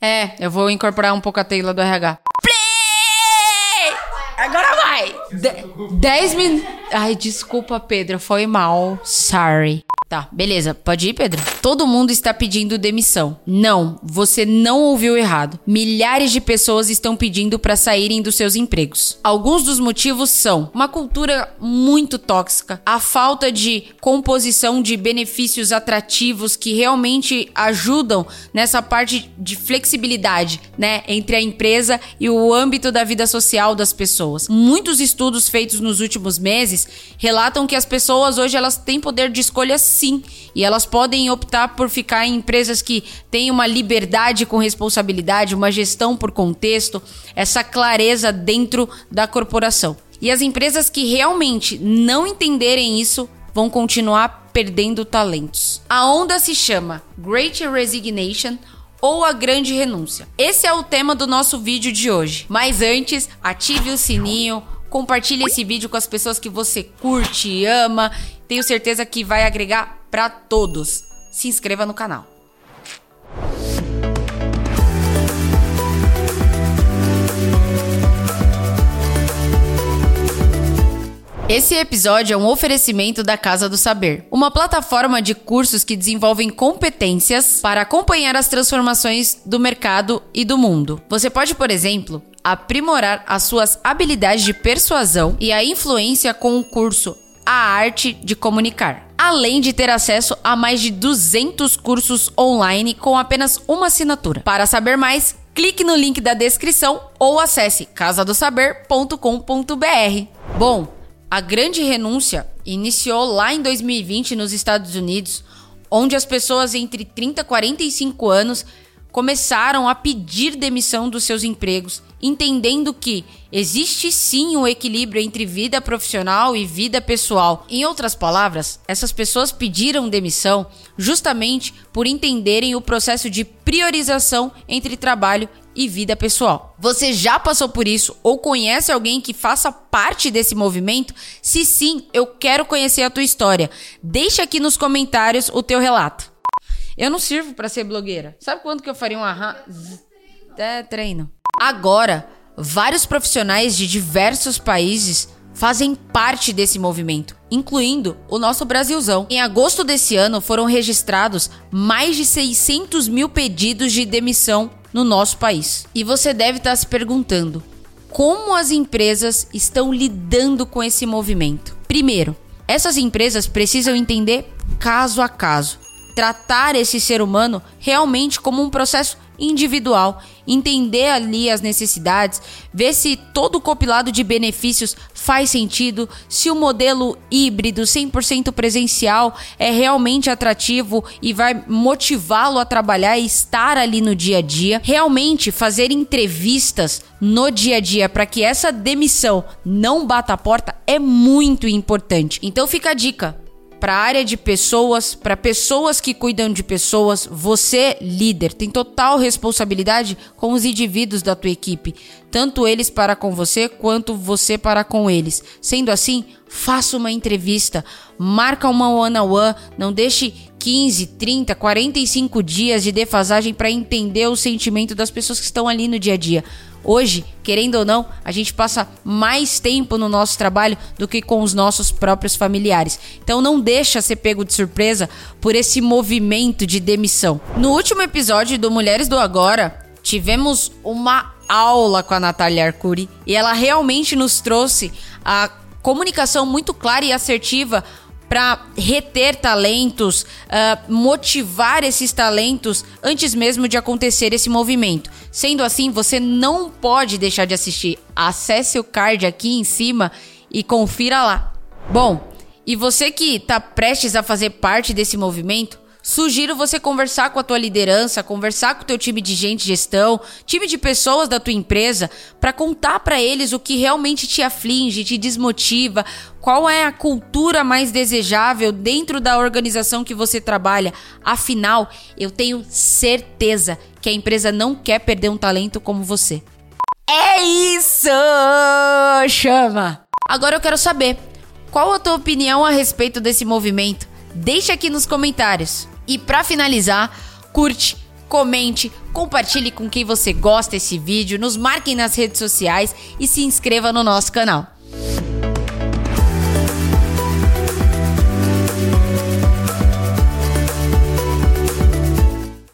É, eu vou incorporar um pouco a tela do RH. Play! Agora vai! 10 minutos. Ai, desculpa, Pedro, foi mal. Sorry. Tá, beleza. Pode ir, Pedro? Todo mundo está pedindo demissão. Não, você não ouviu errado. Milhares de pessoas estão pedindo para saírem dos seus empregos. Alguns dos motivos são uma cultura muito tóxica, a falta de composição de benefícios atrativos que realmente ajudam nessa parte de flexibilidade, né, entre a empresa e o âmbito da vida social das pessoas. Muitos estudos feitos nos últimos meses relatam que as pessoas hoje elas têm poder de escolha sim. E elas podem optar por ficar em empresas que têm uma liberdade com responsabilidade, uma gestão por contexto, essa clareza dentro da corporação. E as empresas que realmente não entenderem isso vão continuar perdendo talentos. A onda se chama Great Resignation ou a grande renúncia. Esse é o tema do nosso vídeo de hoje. Mas antes, ative o sininho, compartilhe esse vídeo com as pessoas que você curte e ama tenho certeza que vai agregar para todos. Se inscreva no canal. Esse episódio é um oferecimento da Casa do Saber, uma plataforma de cursos que desenvolvem competências para acompanhar as transformações do mercado e do mundo. Você pode, por exemplo, aprimorar as suas habilidades de persuasão e a influência com o curso a arte de comunicar. Além de ter acesso a mais de 200 cursos online com apenas uma assinatura. Para saber mais, clique no link da descrição ou acesse casadosaber.com.br. Bom, a grande renúncia iniciou lá em 2020 nos Estados Unidos, onde as pessoas entre 30 e 45 anos começaram a pedir demissão dos seus empregos, entendendo que existe sim um equilíbrio entre vida profissional e vida pessoal. Em outras palavras, essas pessoas pediram demissão justamente por entenderem o processo de priorização entre trabalho e vida pessoal. Você já passou por isso ou conhece alguém que faça parte desse movimento? Se sim, eu quero conhecer a tua história. Deixa aqui nos comentários o teu relato. Eu não sirvo para ser blogueira. Sabe quando que eu faria um arran... É, treino. Agora, vários profissionais de diversos países fazem parte desse movimento, incluindo o nosso Brasilzão. Em agosto desse ano foram registrados mais de 600 mil pedidos de demissão no nosso país. E você deve estar se perguntando como as empresas estão lidando com esse movimento. Primeiro, essas empresas precisam entender caso a caso tratar esse ser humano realmente como um processo individual, entender ali as necessidades, ver se todo o compilado de benefícios faz sentido, se o modelo híbrido 100% presencial é realmente atrativo e vai motivá-lo a trabalhar e estar ali no dia a dia, realmente fazer entrevistas no dia a dia para que essa demissão não bata a porta é muito importante. Então fica a dica, para a área de pessoas, para pessoas que cuidam de pessoas, você, líder, tem total responsabilidade com os indivíduos da tua equipe, tanto eles para com você quanto você para com eles. Sendo assim, faça uma entrevista, marca uma one on one, não deixe 15, 30, 45 dias de defasagem para entender o sentimento das pessoas que estão ali no dia a dia. Hoje, querendo ou não, a gente passa mais tempo no nosso trabalho do que com os nossos próprios familiares. Então não deixa ser pego de surpresa por esse movimento de demissão. No último episódio do Mulheres do Agora, tivemos uma aula com a Natália Arcuri e ela realmente nos trouxe a comunicação muito clara e assertiva para reter talentos, uh, motivar esses talentos antes mesmo de acontecer esse movimento. Sendo assim, você não pode deixar de assistir. Acesse o card aqui em cima e confira lá. Bom, e você que está prestes a fazer parte desse movimento, Sugiro você conversar com a tua liderança, conversar com o teu time de gente, gestão, time de pessoas da tua empresa, para contar para eles o que realmente te aflige, te desmotiva, qual é a cultura mais desejável dentro da organização que você trabalha. Afinal, eu tenho certeza que a empresa não quer perder um talento como você. É isso! Chama! Agora eu quero saber, qual a tua opinião a respeito desse movimento? Deixa aqui nos comentários. E para finalizar, curte, comente, compartilhe com quem você gosta esse vídeo, nos marquem nas redes sociais e se inscreva no nosso canal.